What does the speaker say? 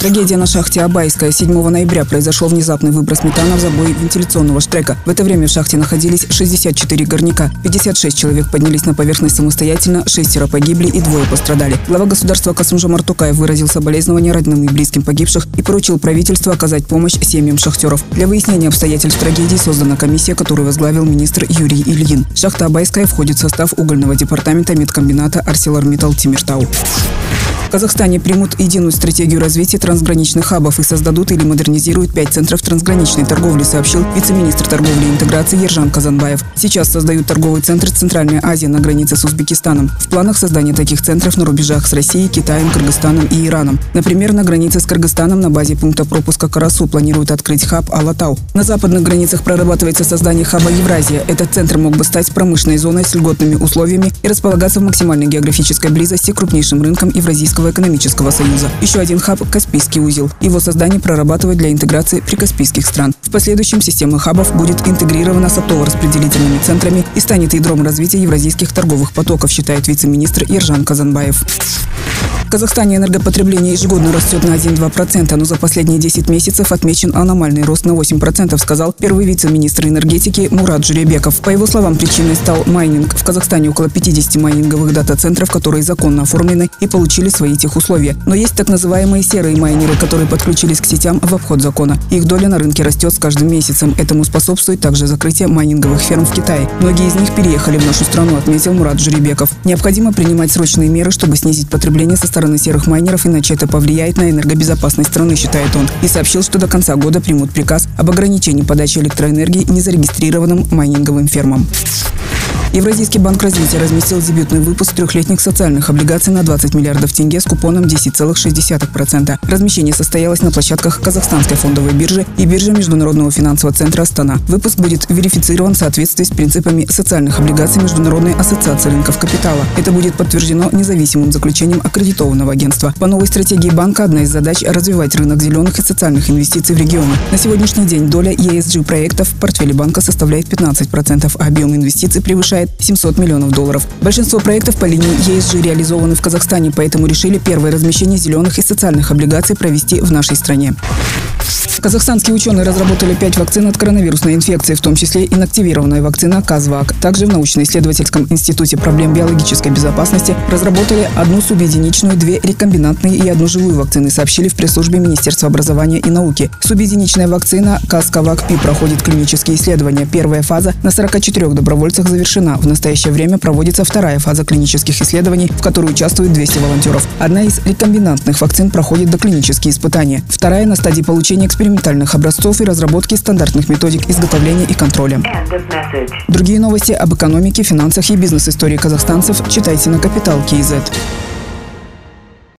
Трагедия на шахте Абайская. 7 ноября произошел внезапный выброс метана в забой вентиляционного штрека. В это время в шахте находились 64 горняка. 56 человек поднялись на поверхность самостоятельно, шестеро погибли и двое пострадали. Глава государства Касымжа Мартукаев выразил соболезнования родным и близким погибших и поручил правительству оказать помощь семьям шахтеров. Для выяснения обстоятельств трагедии создана комиссия, которую возглавил министр Юрий Ильин. Шахта Абайская входит в состав угольного департамента медкомбината «Арселормиттал Тимиртау». Казахстане примут единую стратегию развития трансграничных хабов и создадут или модернизируют пять центров трансграничной торговли, сообщил вице-министр торговли и интеграции Ержан Казанбаев. Сейчас создают торговый центр Центральной Азии на границе с Узбекистаном. В планах создания таких центров на рубежах с Россией, Китаем, Кыргызстаном и Ираном. Например, на границе с Кыргызстаном на базе пункта пропуска Карасу планируют открыть хаб Алатау. На западных границах прорабатывается создание хаба Евразия. Этот центр мог бы стать промышленной зоной с льготными условиями и располагаться в максимальной географической близости к крупнейшим рынкам Евразийского Евразийского экономического союза. Еще один хаб – Каспийский узел. Его создание прорабатывает для интеграции прикаспийских стран. В последующем система хабов будет интегрирована с оптово-распределительными центрами и станет ядром развития евразийских торговых потоков, считает вице-министр Ержан Казанбаев. В Казахстане энергопотребление ежегодно растет на 1-2%, но за последние 10 месяцев отмечен аномальный рост на 8%, сказал первый вице-министр энергетики Мурат Журебеков. По его словам, причиной стал майнинг. В Казахстане около 50 майнинговых дата-центров, которые законно оформлены и получили свои техусловия. Но есть так называемые серые майнеры, которые подключились к сетям в обход закона. Их доля на рынке растет с каждым месяцем. Этому способствует также закрытие майнинговых ферм в Китае. Многие из них переехали в нашу страну, отметил Мурат Журебеков. Необходимо принимать срочные меры, чтобы снизить потребление со стороны серых майнеров, иначе это повлияет на энергобезопасность страны, считает он. И сообщил, что до конца года примут приказ об ограничении подачи электроэнергии незарегистрированным майнинговым фермам. Евразийский банк развития разместил дебютный выпуск трехлетних социальных облигаций на 20 миллиардов тенге с купоном 10,6%. Размещение состоялось на площадках Казахстанской фондовой биржи и биржи Международного финансового центра Астана. Выпуск будет верифицирован в соответствии с принципами социальных облигаций Международной ассоциации рынков капитала. Это будет подтверждено независимым заключением аккредитованного агентства. По новой стратегии банка одна из задач – развивать рынок зеленых и социальных инвестиций в регионе. На сегодняшний день доля ESG проектов в портфеле банка составляет 15%, а объем инвестиций превышает составляет 700 миллионов долларов. Большинство проектов по линии ESG реализованы в Казахстане, поэтому решили первое размещение зеленых и социальных облигаций провести в нашей стране. Казахстанские ученые разработали пять вакцин от коронавирусной инфекции, в том числе инактивированная вакцина Казвак. Также в научно-исследовательском институте проблем биологической безопасности разработали одну субъединичную, две рекомбинантные и одну живую вакцины, сообщили в пресс-службе Министерства образования и науки. Субъединичная вакцина Казкавак-Пи проходит клинические исследования. Первая фаза на 44 добровольцах завершена. В настоящее время проводится вторая фаза клинических исследований, в которой участвуют 200 волонтеров. Одна из рекомбинантных вакцин проходит доклинические испытания. Вторая на стадии получения экспериментальных экспериментальных образцов и разработки стандартных методик изготовления и контроля. Другие новости об экономике, финансах и бизнес-истории казахстанцев читайте на Капитал Киезет.